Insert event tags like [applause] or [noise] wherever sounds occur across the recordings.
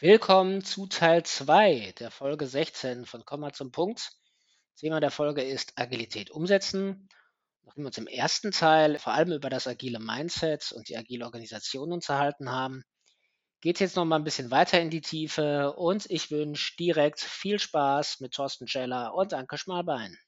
Willkommen zu Teil 2 der Folge 16 von Komma zum Punkt. Thema der Folge ist Agilität umsetzen. Nachdem wir uns im ersten Teil vor allem über das agile Mindset und die agile Organisation unterhalten haben, geht es jetzt noch mal ein bisschen weiter in die Tiefe und ich wünsche direkt viel Spaß mit Thorsten Scheller und Anke Schmalbein.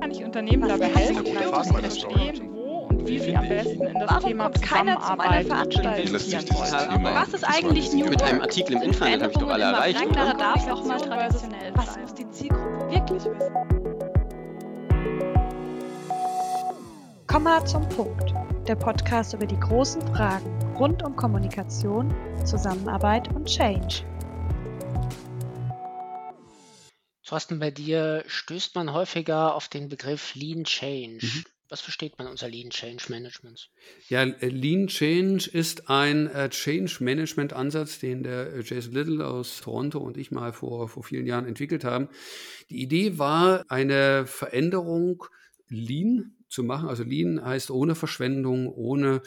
Kann ich Unternehmen dabei helfen, verstehen, wie sie am besten in das Warum Thema kommt keiner zu meiner Veranstaltung? Was ist eigentlich New mit einem? Artikel im Internet habe ich doch alle erreicht, oder? darf auch mal traditionell Was muss die Zielgruppe wirklich wissen? Komma zum Punkt. Der Podcast über die großen Fragen rund um Kommunikation, Zusammenarbeit und Change. Thorsten, bei dir stößt man häufiger auf den Begriff Lean Change. Mhm. Was versteht man unter Lean Change Management? Ja, äh, Lean Change ist ein äh, Change Management Ansatz, den der äh, Jason Little aus Toronto und ich mal vor, vor vielen Jahren entwickelt haben. Die Idee war, eine Veränderung Lean zu machen. Also Lean heißt ohne Verschwendung, ohne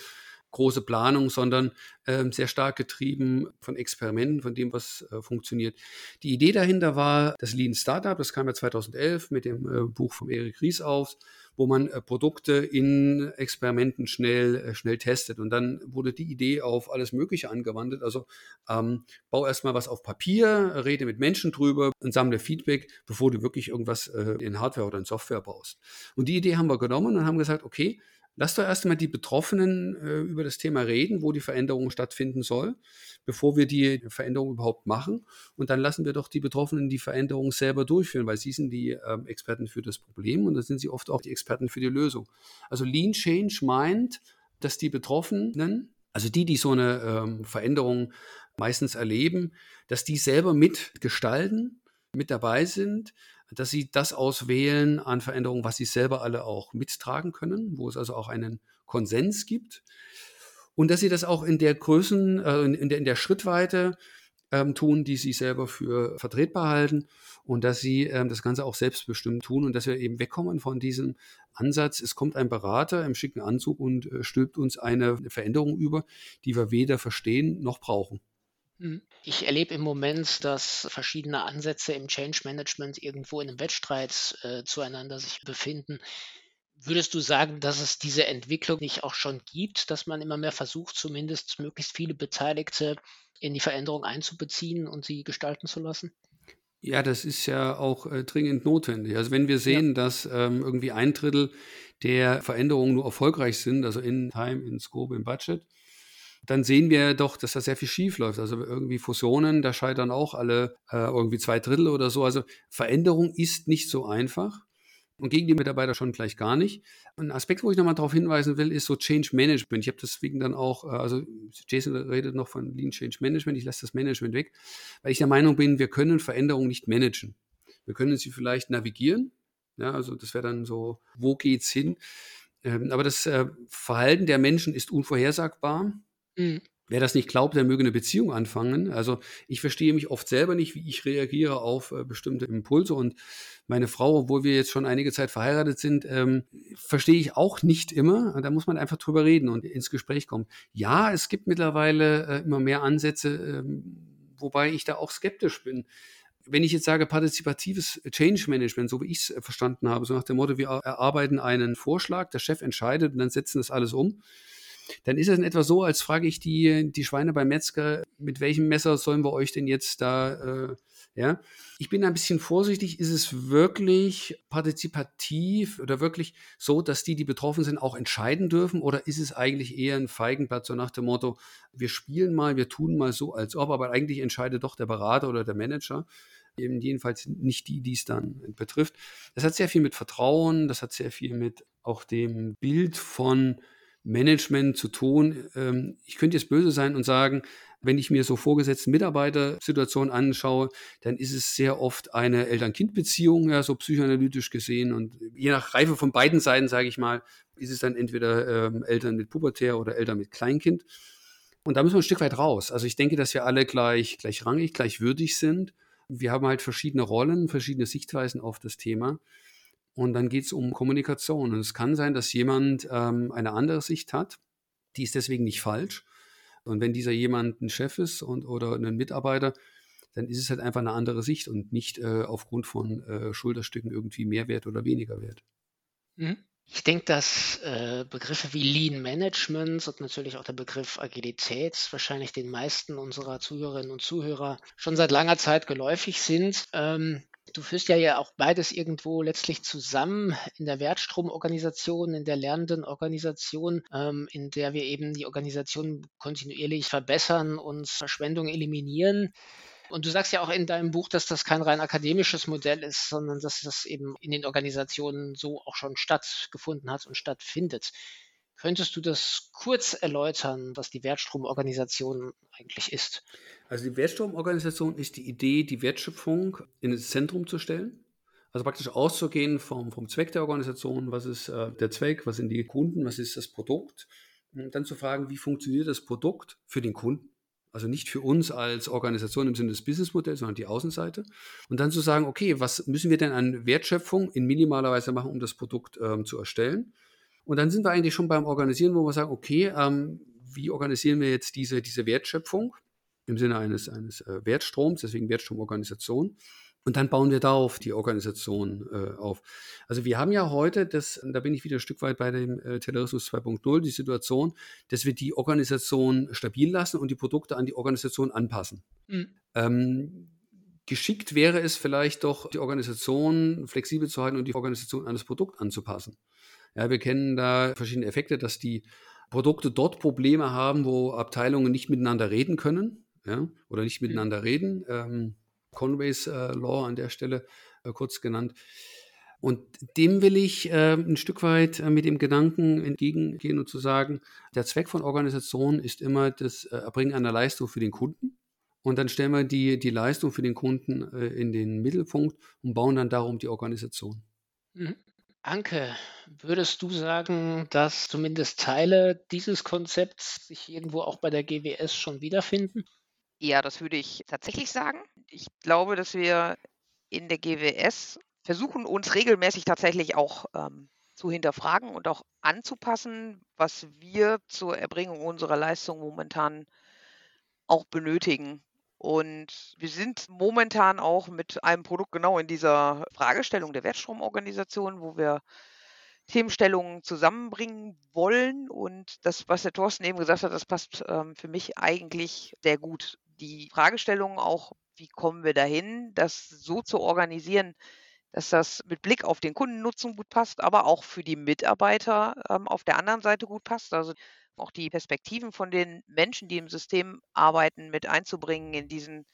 große Planung, sondern ähm, sehr stark getrieben von Experimenten, von dem, was äh, funktioniert. Die Idee dahinter war das Lean Startup, das kam ja 2011 mit dem äh, Buch von Erik Ries auf, wo man äh, Produkte in Experimenten schnell, äh, schnell testet. Und dann wurde die Idee auf alles Mögliche angewandt. Also ähm, bau erstmal was auf Papier, rede mit Menschen drüber und sammle Feedback, bevor du wirklich irgendwas äh, in Hardware oder in Software baust. Und die Idee haben wir genommen und haben gesagt, okay, Lass doch erst einmal die Betroffenen äh, über das Thema reden, wo die Veränderung stattfinden soll, bevor wir die Veränderung überhaupt machen. Und dann lassen wir doch die Betroffenen die Veränderung selber durchführen, weil sie sind die ähm, Experten für das Problem und dann sind sie oft auch die Experten für die Lösung. Also Lean Change meint, dass die Betroffenen, also die, die so eine ähm, Veränderung meistens erleben, dass die selber mitgestalten, mit dabei sind, dass sie das auswählen an Veränderungen, was sie selber alle auch mittragen können, wo es also auch einen Konsens gibt. Und dass sie das auch in der Größen, äh, in, der, in der Schrittweite ähm, tun, die sie selber für vertretbar halten und dass sie ähm, das Ganze auch selbstbestimmt tun und dass wir eben wegkommen von diesem Ansatz, es kommt ein Berater im schicken Anzug und äh, stülpt uns eine Veränderung über, die wir weder verstehen noch brauchen. Hm. Ich erlebe im Moment, dass verschiedene Ansätze im Change Management irgendwo in einem Wettstreit äh, zueinander sich befinden. Würdest du sagen, dass es diese Entwicklung nicht auch schon gibt, dass man immer mehr versucht, zumindest möglichst viele Beteiligte in die Veränderung einzubeziehen und sie gestalten zu lassen? Ja, das ist ja auch äh, dringend notwendig. Also wenn wir sehen, dass ähm, irgendwie ein Drittel der Veränderungen nur erfolgreich sind, also in Time, in Scope, im Budget, dann sehen wir doch, dass da sehr viel schief läuft. Also irgendwie Fusionen, da scheitern auch alle äh, irgendwie zwei Drittel oder so. Also Veränderung ist nicht so einfach und gegen die Mitarbeiter schon gleich gar nicht. Ein Aspekt, wo ich nochmal darauf hinweisen will, ist so Change Management. Ich habe deswegen dann auch, äh, also Jason redet noch von Lean Change Management, ich lasse das Management weg, weil ich der Meinung bin, wir können Veränderungen nicht managen. Wir können sie vielleicht navigieren, ja, also das wäre dann so, wo geht's hin? Ähm, aber das äh, Verhalten der Menschen ist unvorhersagbar. Mhm. Wer das nicht glaubt, der möge eine Beziehung anfangen. Also ich verstehe mich oft selber nicht, wie ich reagiere auf äh, bestimmte Impulse. Und meine Frau, obwohl wir jetzt schon einige Zeit verheiratet sind, ähm, verstehe ich auch nicht immer. Da muss man einfach drüber reden und ins Gespräch kommen. Ja, es gibt mittlerweile äh, immer mehr Ansätze, ähm, wobei ich da auch skeptisch bin. Wenn ich jetzt sage partizipatives Change Management, so wie ich es verstanden habe, so nach dem Motto, wir erarbeiten einen Vorschlag, der Chef entscheidet und dann setzen das alles um, dann ist es in etwa so, als frage ich die, die Schweine beim Metzger, mit welchem Messer sollen wir euch denn jetzt da, äh, ja? Ich bin ein bisschen vorsichtig, ist es wirklich partizipativ oder wirklich so, dass die, die betroffen sind, auch entscheiden dürfen oder ist es eigentlich eher ein Feigenblatt, so nach dem Motto, wir spielen mal, wir tun mal so, als ob, aber eigentlich entscheidet doch der Berater oder der Manager eben jedenfalls nicht die, die es dann betrifft. Das hat sehr viel mit Vertrauen, das hat sehr viel mit auch dem Bild von Management zu tun. Ähm, ich könnte jetzt böse sein und sagen, wenn ich mir so vorgesetzten Mitarbeitersituationen anschaue, dann ist es sehr oft eine Eltern-Kind-Beziehung, ja, so psychoanalytisch gesehen. Und je nach Reife von beiden Seiten, sage ich mal, ist es dann entweder ähm, Eltern mit Pubertär oder Eltern mit Kleinkind. Und da müssen wir ein Stück weit raus. Also ich denke, dass wir alle gleich, gleich rangig, sind. Wir haben halt verschiedene Rollen, verschiedene Sichtweisen auf das Thema. Und dann geht es um Kommunikation. Und es kann sein, dass jemand ähm, eine andere Sicht hat. Die ist deswegen nicht falsch. Und wenn dieser jemand ein Chef ist und, oder ein Mitarbeiter, dann ist es halt einfach eine andere Sicht und nicht äh, aufgrund von äh, Schulterstücken irgendwie mehr wert oder weniger wert. Mhm. Ich denke, dass äh, Begriffe wie Lean Management und natürlich auch der Begriff Agilität wahrscheinlich den meisten unserer Zuhörerinnen und Zuhörer schon seit langer Zeit geläufig sind. Ähm, du führst ja ja auch beides irgendwo letztlich zusammen in der Wertstromorganisation, in der lernenden Organisation, ähm, in der wir eben die Organisation kontinuierlich verbessern und Verschwendung eliminieren. Und du sagst ja auch in deinem Buch, dass das kein rein akademisches Modell ist, sondern dass das eben in den Organisationen so auch schon stattgefunden hat und stattfindet. Könntest du das kurz erläutern, was die Wertstromorganisation eigentlich ist? Also die Wertstromorganisation ist die Idee, die Wertschöpfung in das Zentrum zu stellen. Also praktisch auszugehen vom, vom Zweck der Organisation, was ist äh, der Zweck, was sind die Kunden, was ist das Produkt. Und dann zu fragen, wie funktioniert das Produkt für den Kunden also nicht für uns als Organisation im Sinne des Businessmodells, sondern die Außenseite. Und dann zu sagen, okay, was müssen wir denn an Wertschöpfung in minimaler Weise machen, um das Produkt ähm, zu erstellen? Und dann sind wir eigentlich schon beim Organisieren, wo wir sagen, okay, ähm, wie organisieren wir jetzt diese, diese Wertschöpfung im Sinne eines, eines äh, Wertstroms, deswegen Wertstromorganisation. Und dann bauen wir darauf die Organisation äh, auf. Also wir haben ja heute, das, da bin ich wieder ein Stück weit bei dem äh, Terrorismus 2.0, die Situation, dass wir die Organisation stabil lassen und die Produkte an die Organisation anpassen. Mhm. Ähm, geschickt wäre es vielleicht doch, die Organisation flexibel zu halten und die Organisation an das Produkt anzupassen. Ja, wir kennen da verschiedene Effekte, dass die Produkte dort Probleme haben, wo Abteilungen nicht miteinander reden können ja, oder nicht mhm. miteinander reden. Ähm, Conways äh, Law an der Stelle äh, kurz genannt. Und dem will ich äh, ein Stück weit äh, mit dem Gedanken entgegengehen und zu sagen, der Zweck von Organisationen ist immer das äh, Erbringen einer Leistung für den Kunden. Und dann stellen wir die, die Leistung für den Kunden äh, in den Mittelpunkt und bauen dann darum die Organisation. Mhm. Anke, würdest du sagen, dass zumindest Teile dieses Konzepts sich irgendwo auch bei der GWS schon wiederfinden? Ja, das würde ich tatsächlich sagen. Ich glaube, dass wir in der GWS versuchen, uns regelmäßig tatsächlich auch ähm, zu hinterfragen und auch anzupassen, was wir zur Erbringung unserer Leistung momentan auch benötigen. Und wir sind momentan auch mit einem Produkt genau in dieser Fragestellung der Wertstromorganisation, wo wir Themenstellungen zusammenbringen wollen. Und das, was der Thorsten eben gesagt hat, das passt ähm, für mich eigentlich sehr gut die Fragestellung auch, wie kommen wir dahin, das so zu organisieren, dass das mit Blick auf den Kundennutzen gut passt, aber auch für die Mitarbeiter ähm, auf der anderen Seite gut passt. Also auch die Perspektiven von den Menschen, die im System arbeiten, mit einzubringen in diesen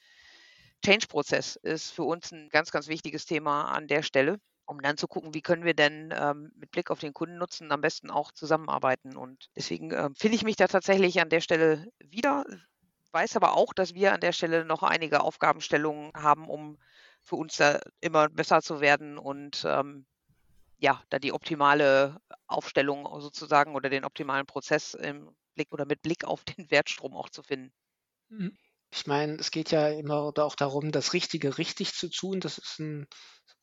Change-Prozess ist für uns ein ganz, ganz wichtiges Thema an der Stelle, um dann zu gucken, wie können wir denn ähm, mit Blick auf den Kundennutzen am besten auch zusammenarbeiten. Und deswegen äh, finde ich mich da tatsächlich an der Stelle wieder, weiß aber auch, dass wir an der Stelle noch einige Aufgabenstellungen haben, um für uns da immer besser zu werden und ähm, ja, da die optimale Aufstellung sozusagen oder den optimalen Prozess im Blick oder mit Blick auf den Wertstrom auch zu finden. Mhm. Ich meine, es geht ja immer auch darum, das Richtige richtig zu tun. Das ist ein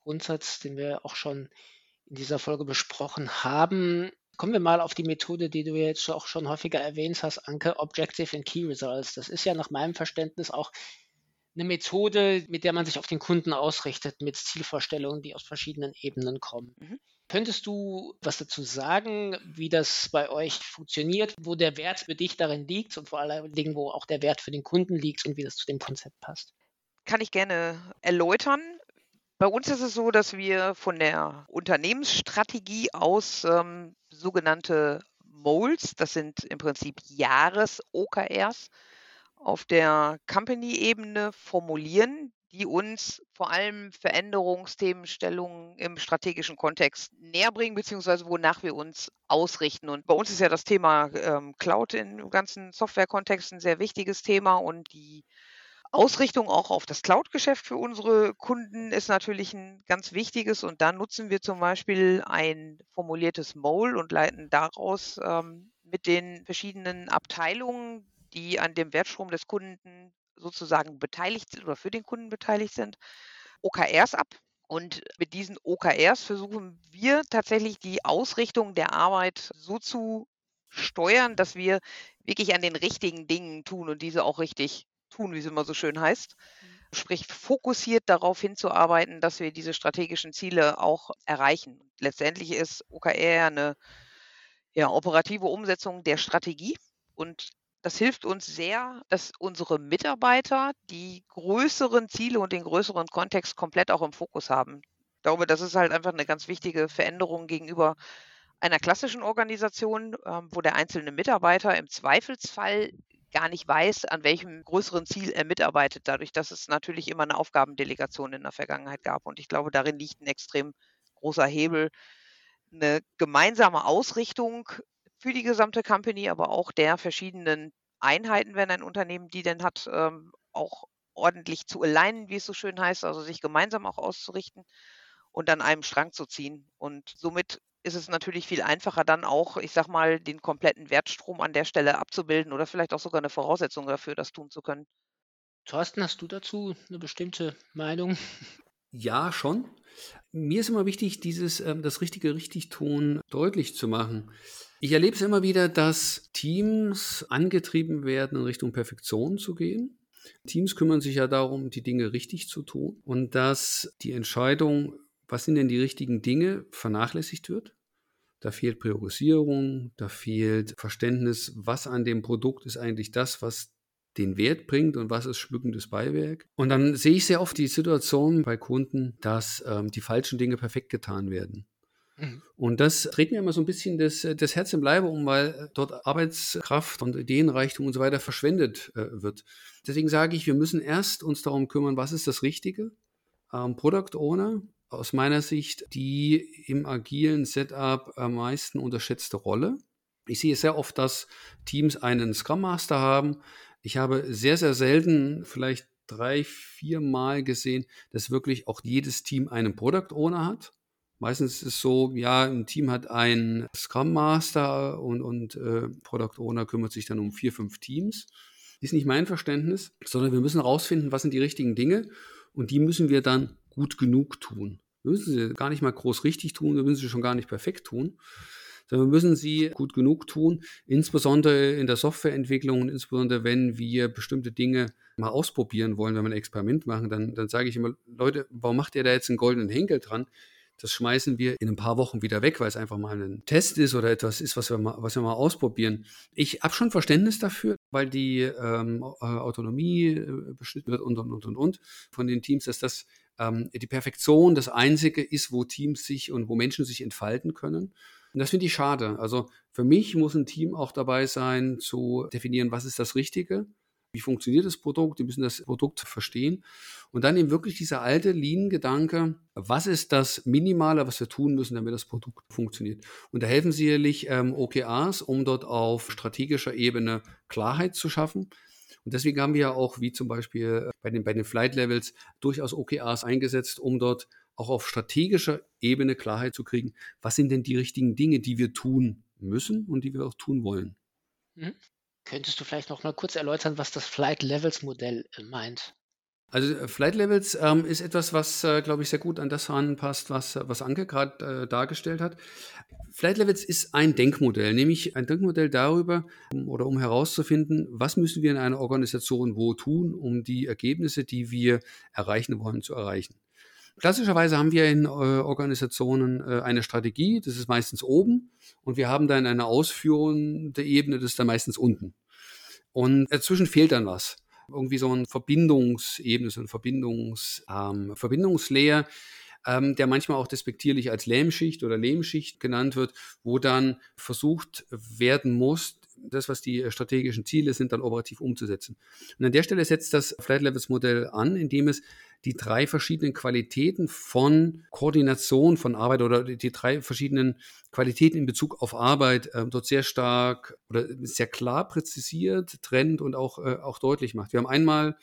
Grundsatz, den wir auch schon in dieser Folge besprochen haben. Kommen wir mal auf die Methode, die du jetzt auch schon häufiger erwähnt hast, Anke, Objective and Key Results. Das ist ja nach meinem Verständnis auch eine Methode, mit der man sich auf den Kunden ausrichtet, mit Zielvorstellungen, die aus verschiedenen Ebenen kommen. Mhm. Könntest du was dazu sagen, wie das bei euch funktioniert, wo der Wert für dich darin liegt und vor allen Dingen, wo auch der Wert für den Kunden liegt und wie das zu dem Konzept passt? Kann ich gerne erläutern. Bei uns ist es so, dass wir von der Unternehmensstrategie aus ähm, sogenannte Moles, das sind im Prinzip Jahres-OKRs, auf der Company-Ebene formulieren, die uns vor allem Veränderungsthemenstellungen im strategischen Kontext näher bringen, beziehungsweise wonach wir uns ausrichten. Und bei uns ist ja das Thema ähm, Cloud im ganzen Software-Kontext ein sehr wichtiges Thema und die Ausrichtung auch auf das Cloud-Geschäft für unsere Kunden ist natürlich ein ganz wichtiges und da nutzen wir zum Beispiel ein formuliertes Mole und leiten daraus ähm, mit den verschiedenen Abteilungen, die an dem Wertstrom des Kunden sozusagen beteiligt sind oder für den Kunden beteiligt sind, OKRs ab. Und mit diesen OKRs versuchen wir tatsächlich die Ausrichtung der Arbeit so zu steuern, dass wir wirklich an den richtigen Dingen tun und diese auch richtig tun, wie es immer so schön heißt. Sprich, fokussiert darauf hinzuarbeiten, dass wir diese strategischen Ziele auch erreichen. Letztendlich ist OKR eine ja, operative Umsetzung der Strategie und das hilft uns sehr, dass unsere Mitarbeiter die größeren Ziele und den größeren Kontext komplett auch im Fokus haben. Ich glaube, das ist halt einfach eine ganz wichtige Veränderung gegenüber einer klassischen Organisation, ähm, wo der einzelne Mitarbeiter im Zweifelsfall gar nicht weiß, an welchem größeren Ziel er mitarbeitet, dadurch, dass es natürlich immer eine Aufgabendelegation in der Vergangenheit gab. Und ich glaube, darin liegt ein extrem großer Hebel, eine gemeinsame Ausrichtung für die gesamte Company, aber auch der verschiedenen Einheiten, wenn ein Unternehmen die denn hat, ähm, auch ordentlich zu alignen, wie es so schön heißt, also sich gemeinsam auch auszurichten und an einem Strang zu ziehen. Und somit ist es natürlich viel einfacher, dann auch, ich sag mal, den kompletten Wertstrom an der Stelle abzubilden oder vielleicht auch sogar eine Voraussetzung dafür, das tun zu können. Thorsten, hast du dazu eine bestimmte Meinung? Ja, schon. Mir ist immer wichtig, dieses, ähm, das richtige Richtigtun deutlich zu machen. Ich erlebe es immer wieder, dass Teams angetrieben werden, in Richtung Perfektion zu gehen. Teams kümmern sich ja darum, die Dinge richtig zu tun und dass die Entscheidung, was sind denn die richtigen Dinge, vernachlässigt wird. Da fehlt Priorisierung, da fehlt Verständnis, was an dem Produkt ist eigentlich das, was den Wert bringt und was ist schmückendes Beiwerk. Und dann sehe ich sehr oft die Situation bei Kunden, dass ähm, die falschen Dinge perfekt getan werden. Mhm. Und das dreht mir immer so ein bisschen das, das Herz im Leibe um, weil dort Arbeitskraft und Ideenreichtum und so weiter verschwendet äh, wird. Deswegen sage ich, wir müssen erst uns darum kümmern, was ist das Richtige. Ähm, Product Owner aus meiner Sicht die im agilen Setup am meisten unterschätzte Rolle. Ich sehe sehr oft, dass Teams einen Scrum Master haben. Ich habe sehr, sehr selten, vielleicht drei, vier Mal gesehen, dass wirklich auch jedes Team einen Product Owner hat. Meistens ist es so, ja, ein Team hat einen Scrum Master und, und äh, Product Owner kümmert sich dann um vier, fünf Teams. Ist nicht mein Verständnis, sondern wir müssen herausfinden, was sind die richtigen Dinge und die müssen wir dann gut genug tun. Wir müssen sie gar nicht mal groß richtig tun, wir müssen sie schon gar nicht perfekt tun, sondern wir müssen sie gut genug tun, insbesondere in der Softwareentwicklung und insbesondere wenn wir bestimmte Dinge mal ausprobieren wollen, wenn wir ein Experiment machen, dann, dann sage ich immer, Leute, warum macht ihr da jetzt einen goldenen Henkel dran? Das schmeißen wir in ein paar Wochen wieder weg, weil es einfach mal ein Test ist oder etwas ist, was wir mal, was wir mal ausprobieren. Ich habe schon Verständnis dafür, weil die ähm, Autonomie äh, beschnitten wird und, und, und, und, und von den Teams, dass das ähm, die Perfektion das Einzige ist, wo Teams sich und wo Menschen sich entfalten können. Und das finde ich schade. Also für mich muss ein Team auch dabei sein, zu definieren, was ist das Richtige, wie funktioniert das Produkt, die müssen das Produkt verstehen. Und dann eben wirklich dieser alte Lean-Gedanke, was ist das Minimale, was wir tun müssen, damit das Produkt funktioniert. Und da helfen sicherlich ähm, OKRs, um dort auf strategischer Ebene Klarheit zu schaffen. Und deswegen haben wir ja auch, wie zum Beispiel äh, bei den, bei den Flight Levels, durchaus OKRs eingesetzt, um dort auch auf strategischer Ebene Klarheit zu kriegen, was sind denn die richtigen Dinge, die wir tun müssen und die wir auch tun wollen. Mhm. Könntest du vielleicht noch mal kurz erläutern, was das Flight Levels Modell äh, meint? Also äh, Flight Levels ähm, ist etwas, was, äh, glaube ich, sehr gut an das anpasst, was, was Anke gerade äh, dargestellt hat. Flight Levels ist ein Denkmodell, nämlich ein Denkmodell darüber um, oder um herauszufinden, was müssen wir in einer Organisation wo tun, um die Ergebnisse, die wir erreichen wollen, zu erreichen. Klassischerweise haben wir in äh, Organisationen äh, eine Strategie, das ist meistens oben, und wir haben dann eine ausführende Ebene, das ist dann meistens unten. Und dazwischen fehlt dann was irgendwie so ein Verbindungsebene, so ein Verbindungs, ähm, Verbindungslayer, ähm, der manchmal auch despektierlich als Lähmschicht oder Lehmschicht genannt wird, wo dann versucht werden muss, das, was die strategischen Ziele sind, dann operativ umzusetzen. Und an der Stelle setzt das Flight Levels Modell an, indem es die drei verschiedenen Qualitäten von Koordination von Arbeit oder die drei verschiedenen Qualitäten in Bezug auf Arbeit äh, dort sehr stark oder sehr klar präzisiert, trennt und auch, äh, auch deutlich macht. Wir haben einmal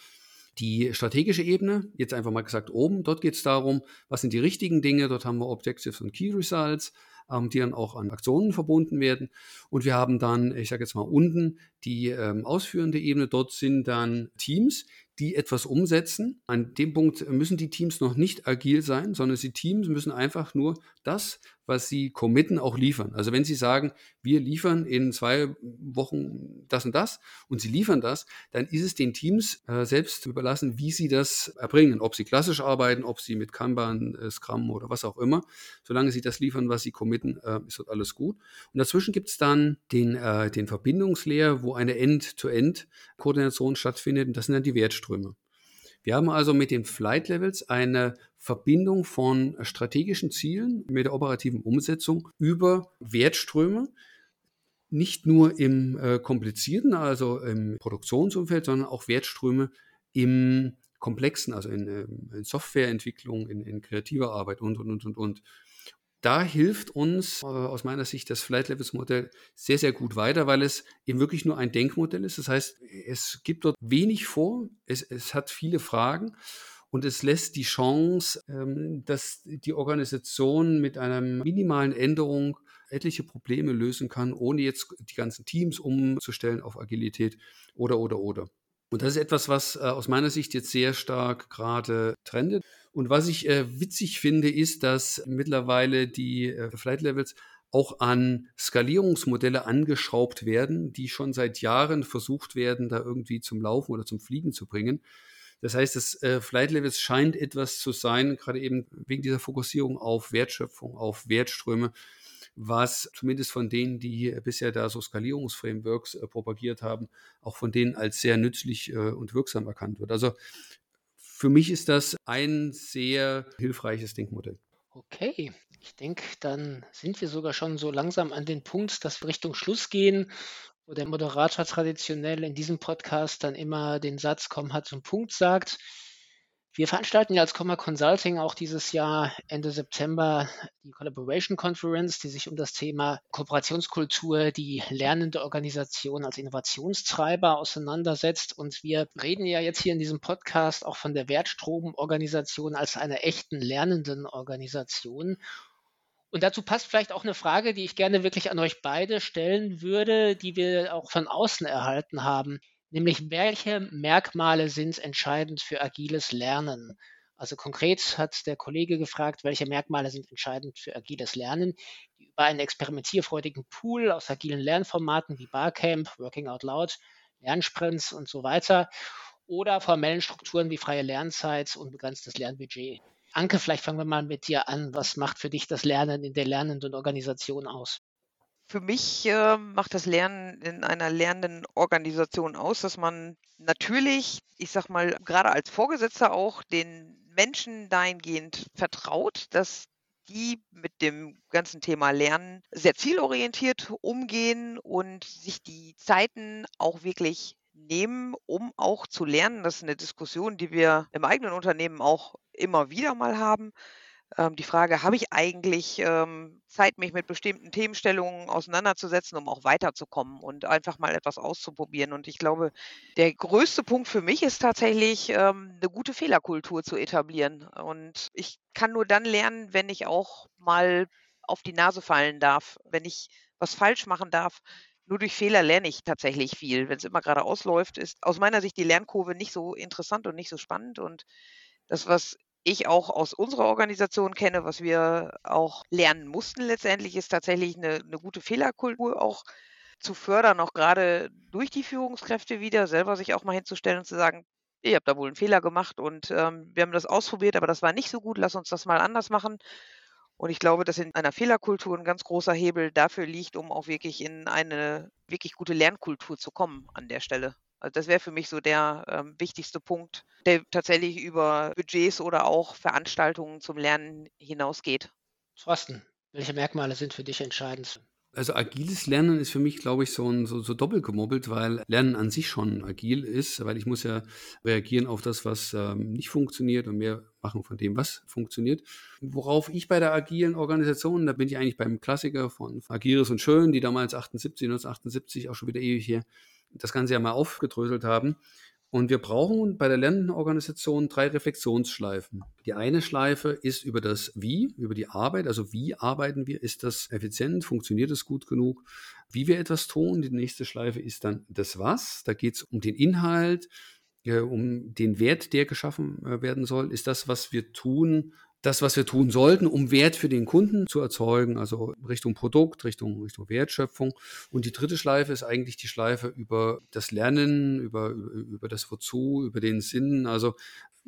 die strategische Ebene, jetzt einfach mal gesagt oben, dort geht es darum, was sind die richtigen Dinge, dort haben wir Objectives und Key Results. Ähm, die dann auch an Aktionen verbunden werden. Und wir haben dann, ich sage jetzt mal unten, die ähm, ausführende Ebene. Dort sind dann Teams, die etwas umsetzen. An dem Punkt müssen die Teams noch nicht agil sein, sondern die Teams müssen einfach nur das, was sie committen, auch liefern. Also wenn sie sagen, wir liefern in zwei Wochen das und das und sie liefern das, dann ist es den Teams äh, selbst überlassen, wie sie das erbringen. Ob sie klassisch arbeiten, ob sie mit Kanban, äh, Scrum oder was auch immer. Solange sie das liefern, was sie committen, äh, ist dort alles gut. Und dazwischen gibt es dann den, äh, den Verbindungslayer, wo eine End-to-End-Koordination stattfindet. Und das sind dann die Wertströme. Wir haben also mit den Flight Levels eine Verbindung von strategischen Zielen mit der operativen Umsetzung über Wertströme, nicht nur im äh, komplizierten, also im Produktionsumfeld, sondern auch Wertströme im komplexen, also in, ähm, in Softwareentwicklung, in, in, kreativer Arbeit und, und, und, und, und da hilft uns äh, aus meiner Sicht das Flight Levels Modell sehr, sehr gut weiter, weil es eben wirklich nur ein Denkmodell ist. Das heißt, es gibt dort wenig vor, es, es hat viele Fragen und es lässt die Chance, ähm, dass die Organisation mit einer minimalen Änderung etliche Probleme lösen kann, ohne jetzt die ganzen Teams umzustellen auf Agilität oder, oder, oder. Und das ist etwas, was äh, aus meiner Sicht jetzt sehr stark gerade trendet. Und was ich äh, witzig finde, ist, dass mittlerweile die äh, Flight Levels auch an Skalierungsmodelle angeschraubt werden, die schon seit Jahren versucht werden, da irgendwie zum Laufen oder zum Fliegen zu bringen. Das heißt, das äh, Flight Levels scheint etwas zu sein, gerade eben wegen dieser Fokussierung auf Wertschöpfung, auf Wertströme, was zumindest von denen, die bisher da so Skalierungsframeworks äh, propagiert haben, auch von denen als sehr nützlich äh, und wirksam erkannt wird. Also für mich ist das ein sehr hilfreiches Denkmodell. Okay, ich denke, dann sind wir sogar schon so langsam an den Punkt, dass wir Richtung Schluss gehen, wo der Moderator traditionell in diesem Podcast dann immer den Satz kommen hat zum Punkt sagt. Wir veranstalten ja als Comma Consulting auch dieses Jahr Ende September die Collaboration Conference, die sich um das Thema Kooperationskultur, die lernende Organisation als Innovationstreiber auseinandersetzt. Und wir reden ja jetzt hier in diesem Podcast auch von der Wertstromorganisation als einer echten lernenden Organisation. Und dazu passt vielleicht auch eine Frage, die ich gerne wirklich an euch beide stellen würde, die wir auch von außen erhalten haben nämlich welche Merkmale sind entscheidend für agiles Lernen? Also konkret hat der Kollege gefragt, welche Merkmale sind entscheidend für agiles Lernen, über einen experimentierfreudigen Pool aus agilen Lernformaten wie Barcamp, Working Out Loud, Lernsprints und so weiter oder formellen Strukturen wie freie Lernzeit und begrenztes Lernbudget. Anke, vielleicht fangen wir mal mit dir an. Was macht für dich das Lernen in der lernenden Organisation aus? Für mich äh, macht das Lernen in einer lernenden Organisation aus, dass man natürlich, ich sag mal, gerade als Vorgesetzter auch den Menschen dahingehend vertraut, dass die mit dem ganzen Thema Lernen sehr zielorientiert umgehen und sich die Zeiten auch wirklich nehmen, um auch zu lernen. Das ist eine Diskussion, die wir im eigenen Unternehmen auch immer wieder mal haben ähm, die Frage, habe ich eigentlich ähm, Zeit, mich mit bestimmten Themenstellungen auseinanderzusetzen, um auch weiterzukommen und einfach mal etwas auszuprobieren. Und ich glaube, der größte Punkt für mich ist tatsächlich, ähm, eine gute Fehlerkultur zu etablieren. Und ich kann nur dann lernen, wenn ich auch mal auf die Nase fallen darf, wenn ich was falsch machen darf. Nur durch Fehler lerne ich tatsächlich viel. Wenn es immer gerade ausläuft, ist aus meiner Sicht die Lernkurve nicht so interessant und nicht so spannend. Und das, was ich auch aus unserer Organisation kenne, was wir auch lernen mussten letztendlich, ist tatsächlich eine, eine gute Fehlerkultur auch zu fördern, auch gerade durch die Führungskräfte wieder, selber sich auch mal hinzustellen und zu sagen, ihr habt da wohl einen Fehler gemacht und ähm, wir haben das ausprobiert, aber das war nicht so gut, lass uns das mal anders machen. Und ich glaube, dass in einer Fehlerkultur ein ganz großer Hebel dafür liegt, um auch wirklich in eine wirklich gute Lernkultur zu kommen an der Stelle. Also das wäre für mich so der ähm, wichtigste Punkt, der tatsächlich über Budgets oder auch Veranstaltungen zum Lernen hinausgeht. Thorsten, welche Merkmale sind für dich entscheidend? Also agiles Lernen ist für mich, glaube ich, so, ein, so, so doppelt gemobbelt, weil Lernen an sich schon agil ist, weil ich muss ja reagieren auf das, was ähm, nicht funktioniert und mehr machen von dem, was funktioniert. Worauf ich bei der agilen Organisation, da bin ich eigentlich beim Klassiker von Agiles und Schön, die damals 78, 1978 auch schon wieder ewig hier das Ganze ja mal aufgedröselt haben. Und wir brauchen bei der Lernorganisation drei Reflexionsschleifen. Die eine Schleife ist über das Wie, über die Arbeit. Also wie arbeiten wir? Ist das effizient? Funktioniert es gut genug? Wie wir etwas tun. Die nächste Schleife ist dann das Was. Da geht es um den Inhalt, äh, um den Wert, der geschaffen äh, werden soll. Ist das, was wir tun, das, was wir tun sollten, um Wert für den Kunden zu erzeugen, also Richtung Produkt, Richtung, Richtung Wertschöpfung. Und die dritte Schleife ist eigentlich die Schleife über das Lernen, über, über, das Wozu, über den Sinn. Also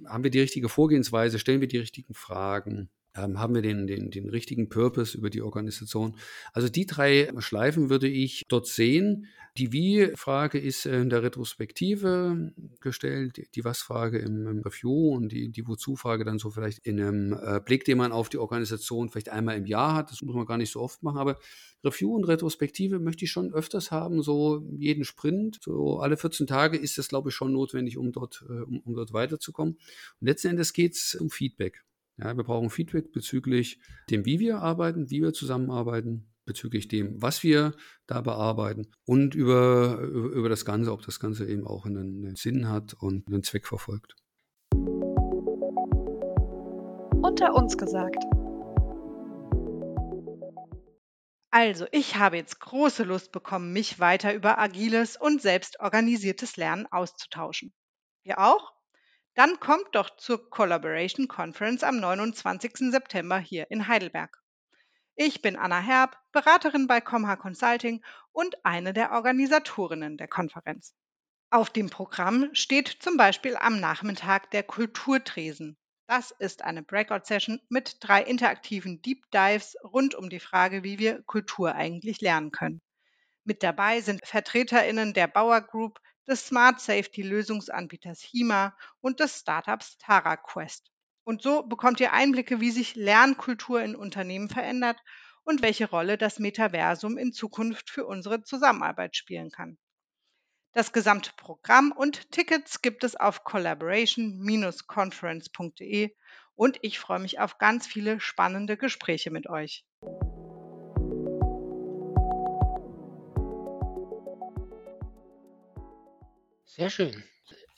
haben wir die richtige Vorgehensweise, stellen wir die richtigen Fragen, haben wir den, den, den richtigen Purpose über die Organisation. Also die drei Schleifen würde ich dort sehen. Die Wie-Frage ist in der Retrospektive gestellt, die Was-Frage im, im, Review und die, die Wozu-Frage dann so vielleicht in einem äh, Blick, den man auf die Organisation vielleicht einmal im Jahr hat. Das muss man gar nicht so oft machen, aber Review und Retrospektive möchte ich schon öfters haben, so jeden Sprint, so alle 14 Tage ist das, glaube ich, schon notwendig, um dort, äh, um, um dort weiterzukommen. Und letzten Endes geht es um Feedback. Ja, wir brauchen Feedback bezüglich dem, wie wir arbeiten, wie wir zusammenarbeiten, bezüglich dem, was wir da bearbeiten und über, über das Ganze, ob das Ganze eben auch einen, einen Sinn hat und einen Zweck verfolgt. Unter uns gesagt. Also, ich habe jetzt große Lust bekommen, mich weiter über agiles und selbstorganisiertes Lernen auszutauschen. Ihr auch? Dann kommt doch zur Collaboration Conference am 29. September hier in Heidelberg. Ich bin Anna Herb, Beraterin bei Comha Consulting und eine der Organisatorinnen der Konferenz. Auf dem Programm steht zum Beispiel am Nachmittag der Kulturtresen. Das ist eine Breakout-Session mit drei interaktiven Deep Dives rund um die Frage, wie wir Kultur eigentlich lernen können. Mit dabei sind VertreterInnen der Bauer Group, des Smart Safety Lösungsanbieters HIMA und des Startups TaraQuest. Und so bekommt ihr Einblicke, wie sich Lernkultur in Unternehmen verändert und welche Rolle das Metaversum in Zukunft für unsere Zusammenarbeit spielen kann. Das gesamte Programm und Tickets gibt es auf collaboration-conference.de und ich freue mich auf ganz viele spannende Gespräche mit euch. Sehr schön.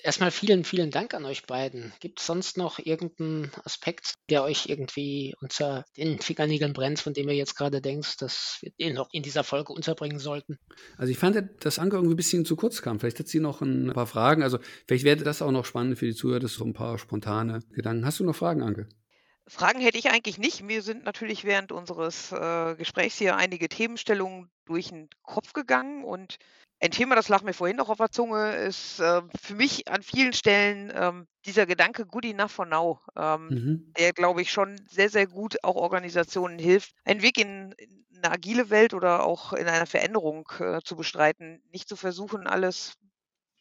Erstmal vielen, vielen Dank an euch beiden. Gibt es sonst noch irgendeinen Aspekt, der euch irgendwie unter den Fingernägeln brennt, von dem ihr jetzt gerade denkt, dass wir den noch in dieser Folge unterbringen sollten? Also ich fand, dass Anke irgendwie ein bisschen zu kurz kam. Vielleicht hat sie noch ein paar Fragen. Also vielleicht wäre das auch noch spannend für die Zuhörer, das so ein paar spontane Gedanken. Hast du noch Fragen, Anke? Fragen hätte ich eigentlich nicht. Mir sind natürlich während unseres äh, Gesprächs hier einige Themenstellungen durch den Kopf gegangen und ein Thema, das lag mir vorhin noch auf der Zunge, ist äh, für mich an vielen Stellen ähm, dieser Gedanke Good enough for now, ähm, mhm. der, glaube ich, schon sehr, sehr gut auch Organisationen hilft, einen Weg in, in eine agile Welt oder auch in einer Veränderung äh, zu bestreiten. Nicht zu versuchen, alles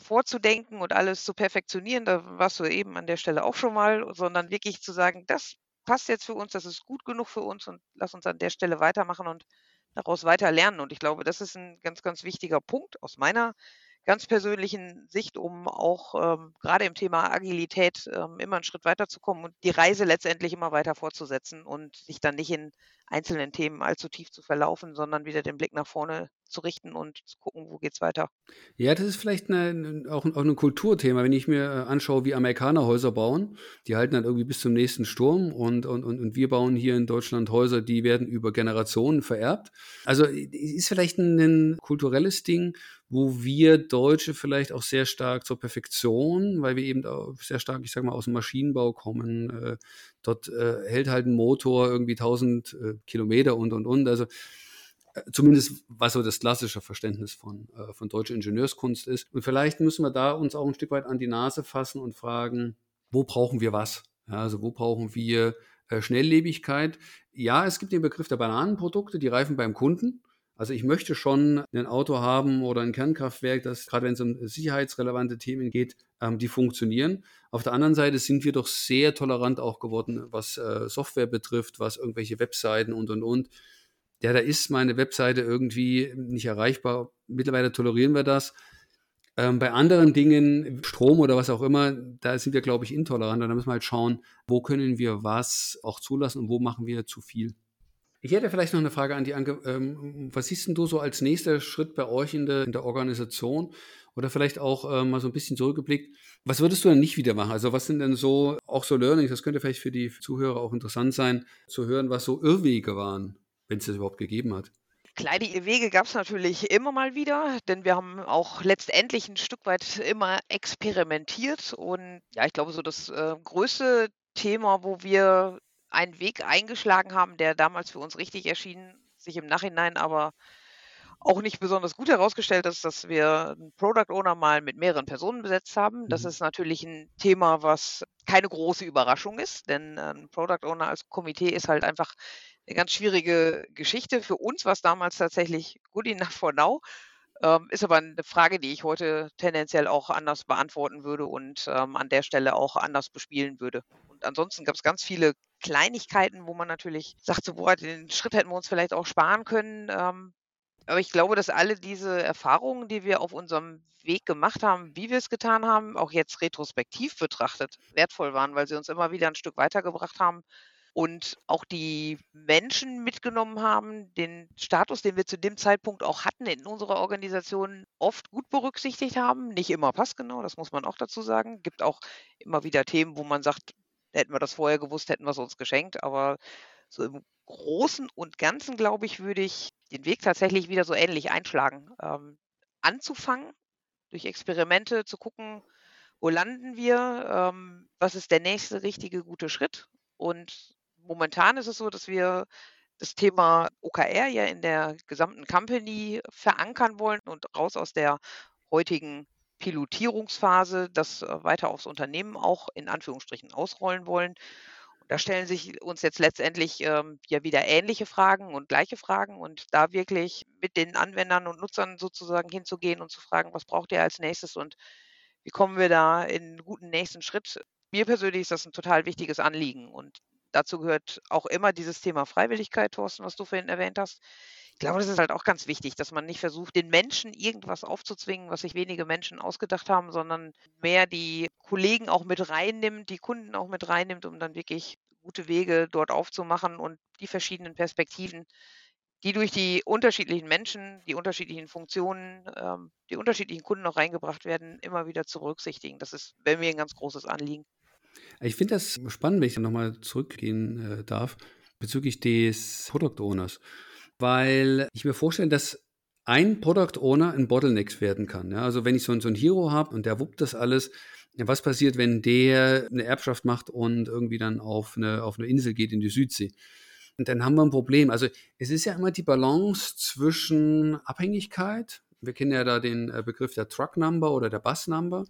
vorzudenken und alles zu perfektionieren, da warst du eben an der Stelle auch schon mal, sondern wirklich zu sagen, das passt jetzt für uns, das ist gut genug für uns und lass uns an der Stelle weitermachen und daraus weiter lernen. Und ich glaube, das ist ein ganz, ganz wichtiger Punkt aus meiner ganz persönlichen Sicht, um auch ähm, gerade im Thema Agilität ähm, immer einen Schritt weiterzukommen und die Reise letztendlich immer weiter fortzusetzen und sich dann nicht in einzelnen Themen allzu tief zu verlaufen, sondern wieder den Blick nach vorne zu richten und zu gucken, wo geht es weiter. Ja, das ist vielleicht eine, auch, auch ein Kulturthema, wenn ich mir äh, anschaue, wie Amerikaner Häuser bauen. Die halten dann irgendwie bis zum nächsten Sturm und, und, und, und wir bauen hier in Deutschland Häuser, die werden über Generationen vererbt. Also ist vielleicht ein, ein kulturelles Ding, wo wir Deutsche vielleicht auch sehr stark zur Perfektion, weil wir eben sehr stark, ich sag mal, aus dem Maschinenbau kommen. Äh, dort äh, hält halt ein Motor irgendwie 1000 äh, Kilometer und und und. Also zumindest was so das klassische Verständnis von, äh, von deutscher Ingenieurskunst ist. Und vielleicht müssen wir da uns auch ein Stück weit an die Nase fassen und fragen, wo brauchen wir was? Ja, also wo brauchen wir äh, Schnelllebigkeit? Ja, es gibt den Begriff der Bananenprodukte, die reifen beim Kunden. Also ich möchte schon ein Auto haben oder ein Kernkraftwerk, das gerade wenn es um sicherheitsrelevante Themen geht, ähm, die funktionieren. Auf der anderen Seite sind wir doch sehr tolerant auch geworden, was äh, Software betrifft, was irgendwelche Webseiten und und und. Ja, da ist meine Webseite irgendwie nicht erreichbar. Mittlerweile tolerieren wir das. Ähm, bei anderen Dingen, Strom oder was auch immer, da sind wir, glaube ich, intolerant. Da müssen wir halt schauen, wo können wir was auch zulassen und wo machen wir zu viel. Ich hätte vielleicht noch eine Frage an die Anke. Ähm, was siehst denn du so als nächster Schritt bei euch in der, in der Organisation? Oder vielleicht auch äh, mal so ein bisschen zurückgeblickt. Was würdest du denn nicht wieder machen? Also was sind denn so, auch so Learnings, das könnte vielleicht für die Zuhörer auch interessant sein, zu hören, was so Irrwege waren, wenn es das überhaupt gegeben hat. Kleine Wege gab es natürlich immer mal wieder, denn wir haben auch letztendlich ein Stück weit immer experimentiert. Und ja, ich glaube, so das äh, größte Thema, wo wir einen Weg eingeschlagen haben, der damals für uns richtig erschien, sich im Nachhinein aber auch nicht besonders gut herausgestellt ist, dass wir einen Product Owner mal mit mehreren Personen besetzt haben. Das mhm. ist natürlich ein Thema, was keine große Überraschung ist, denn ein Product Owner als Komitee ist halt einfach eine ganz schwierige Geschichte. Für uns war es damals tatsächlich good enough for now. Ähm, ist aber eine Frage, die ich heute tendenziell auch anders beantworten würde und ähm, an der Stelle auch anders bespielen würde. Und ansonsten gab es ganz viele Kleinigkeiten, wo man natürlich sagt, so, boah, den Schritt hätten wir uns vielleicht auch sparen können. Ähm, aber ich glaube, dass alle diese Erfahrungen, die wir auf unserem Weg gemacht haben, wie wir es getan haben, auch jetzt retrospektiv betrachtet, wertvoll waren, weil sie uns immer wieder ein Stück weitergebracht haben und auch die Menschen mitgenommen haben, den Status, den wir zu dem Zeitpunkt auch hatten in unserer Organisation, oft gut berücksichtigt haben. Nicht immer passgenau, das muss man auch dazu sagen. Gibt auch immer wieder Themen, wo man sagt, hätten wir das vorher gewusst, hätten wir es uns geschenkt. Aber so im Großen und Ganzen, glaube ich, würde ich den Weg tatsächlich wieder so ähnlich einschlagen. Ähm, anzufangen, durch Experimente zu gucken, wo landen wir, ähm, was ist der nächste richtige gute Schritt. Und momentan ist es so, dass wir das Thema OKR ja in der gesamten Company verankern wollen und raus aus der heutigen Pilotierungsphase das äh, weiter aufs Unternehmen auch in Anführungsstrichen ausrollen wollen. Da stellen sich uns jetzt letztendlich ähm, ja wieder ähnliche Fragen und gleiche Fragen und da wirklich mit den Anwendern und Nutzern sozusagen hinzugehen und zu fragen, was braucht ihr als nächstes und wie kommen wir da in einen guten nächsten Schritt. Mir persönlich ist das ein total wichtiges Anliegen und dazu gehört auch immer dieses Thema Freiwilligkeit, Thorsten, was du vorhin erwähnt hast. Ich glaube, das ist halt auch ganz wichtig, dass man nicht versucht, den Menschen irgendwas aufzuzwingen, was sich wenige Menschen ausgedacht haben, sondern mehr die Kollegen auch mit reinnimmt, die Kunden auch mit reinnimmt, um dann wirklich gute Wege dort aufzumachen und die verschiedenen Perspektiven, die durch die unterschiedlichen Menschen, die unterschiedlichen Funktionen, ähm, die unterschiedlichen Kunden noch reingebracht werden, immer wieder zu berücksichtigen. Das ist bei mir ein ganz großes Anliegen. Ich finde das spannend, wenn ich nochmal zurückgehen äh, darf, bezüglich des Product Owners, weil ich mir vorstelle, dass ein Product Owner ein Bottleneck werden kann. Ja? Also wenn ich so, so einen Hero habe und der wuppt das alles, was passiert, wenn der eine Erbschaft macht und irgendwie dann auf eine, auf eine Insel geht in die Südsee? Und dann haben wir ein Problem. Also es ist ja immer die Balance zwischen Abhängigkeit. Wir kennen ja da den äh, Begriff der Truck Number oder der Bus Number.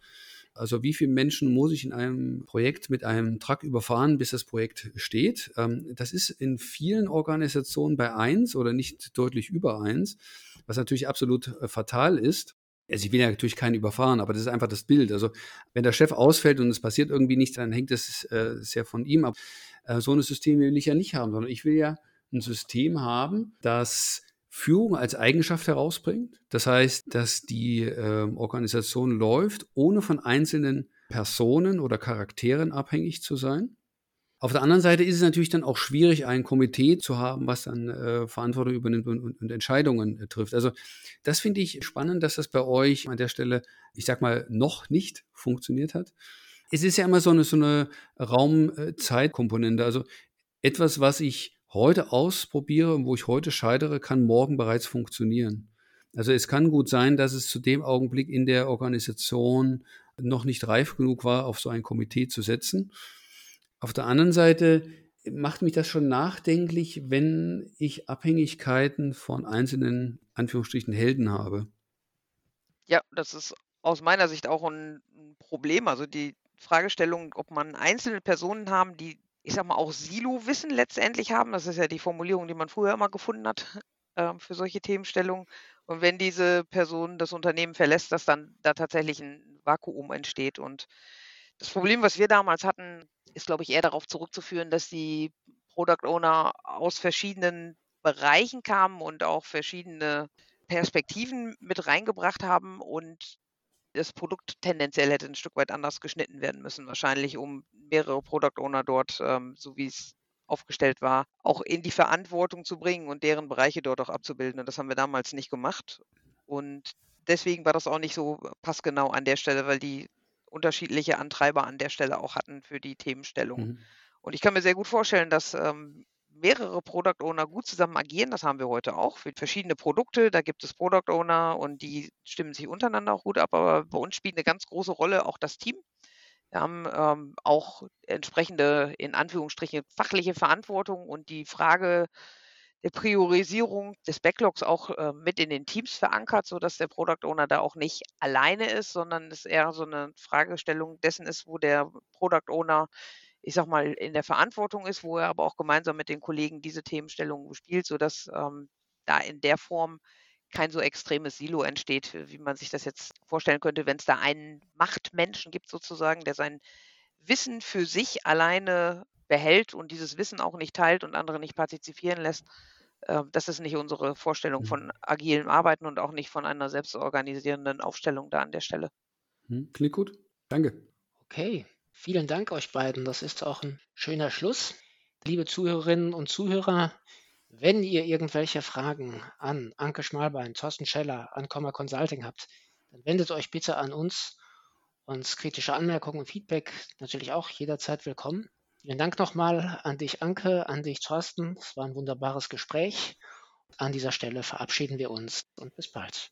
Also wie viele Menschen muss ich in einem Projekt mit einem Truck überfahren, bis das Projekt steht? Ähm, das ist in vielen Organisationen bei eins oder nicht deutlich über eins, was natürlich absolut äh, fatal ist. Also ich will ja natürlich keinen überfahren, aber das ist einfach das Bild. Also wenn der Chef ausfällt und es passiert irgendwie nichts, dann hängt es äh, sehr von ihm ab. Äh, so ein System will ich ja nicht haben, sondern ich will ja ein System haben, das Führung als Eigenschaft herausbringt. Das heißt, dass die äh, Organisation läuft, ohne von einzelnen Personen oder Charakteren abhängig zu sein. Auf der anderen Seite ist es natürlich dann auch schwierig, ein Komitee zu haben, was dann äh, Verantwortung übernimmt und, und, und Entscheidungen äh, trifft. Also das finde ich spannend, dass das bei euch an der Stelle, ich sag mal, noch nicht funktioniert hat. Es ist ja immer so eine, so eine Raum-Zeit-Komponente. Also etwas, was ich heute ausprobiere, wo ich heute scheitere, kann morgen bereits funktionieren. Also es kann gut sein, dass es zu dem Augenblick in der Organisation noch nicht reif genug war, auf so ein Komitee zu setzen. Auf der anderen Seite macht mich das schon nachdenklich, wenn ich Abhängigkeiten von einzelnen Anführungsstrichen Helden habe. Ja, das ist aus meiner Sicht auch ein Problem. Also die Fragestellung, ob man einzelne Personen haben, die ich sag mal, auch Silo-Wissen letztendlich haben. Das ist ja die Formulierung, die man früher immer gefunden hat [laughs] äh, für solche Themenstellungen. Und wenn diese Person das Unternehmen verlässt, dass dann da tatsächlich ein Vakuum entsteht. Und das Problem, was wir damals hatten, ist, glaube ich, eher darauf zurückzuführen, dass die Product Owner aus verschiedenen Bereichen kamen und auch verschiedene Perspektiven mit reingebracht haben und das Produkt tendenziell hätte ein Stück weit anders geschnitten werden müssen, wahrscheinlich um mehrere Product Owner dort, ähm, so wie es aufgestellt war, auch in die Verantwortung zu bringen und deren Bereiche dort auch abzubilden. Und das haben wir damals nicht gemacht. Und deswegen war das auch nicht so passgenau an der Stelle, weil die unterschiedliche Antreiber an der Stelle auch hatten für die Themenstellung. Mhm. Und ich kann mir sehr gut vorstellen, dass ähm, mehrere Product Owner gut zusammen agieren. Das haben wir heute auch für verschiedene Produkte. Da gibt es Product Owner und die stimmen sich untereinander auch gut ab. Aber bei uns spielt eine ganz große Rolle auch das Team. Wir haben ähm, auch entsprechende, in Anführungsstrichen, fachliche Verantwortung und die Frage der Priorisierung des Backlogs auch äh, mit in den Teams verankert, sodass der Product Owner da auch nicht alleine ist, sondern es eher so eine Fragestellung dessen ist, wo der Product Owner ich sag mal, in der Verantwortung ist, wo er aber auch gemeinsam mit den Kollegen diese Themenstellungen bespielt, sodass ähm, da in der Form kein so extremes Silo entsteht, wie man sich das jetzt vorstellen könnte, wenn es da einen Machtmenschen gibt sozusagen, der sein Wissen für sich alleine behält und dieses Wissen auch nicht teilt und andere nicht partizipieren lässt. Äh, das ist nicht unsere Vorstellung mhm. von agilem Arbeiten und auch nicht von einer selbstorganisierenden Aufstellung da an der Stelle. Hm, klingt gut. Danke. Okay, Vielen Dank euch beiden. Das ist auch ein schöner Schluss. Liebe Zuhörerinnen und Zuhörer, wenn ihr irgendwelche Fragen an Anke Schmalbein, Thorsten Scheller, an Comma Consulting habt, dann wendet euch bitte an uns. Uns kritische Anmerkungen und Feedback natürlich auch jederzeit willkommen. Vielen Dank nochmal an dich, Anke, an dich, Thorsten. Es war ein wunderbares Gespräch. An dieser Stelle verabschieden wir uns und bis bald.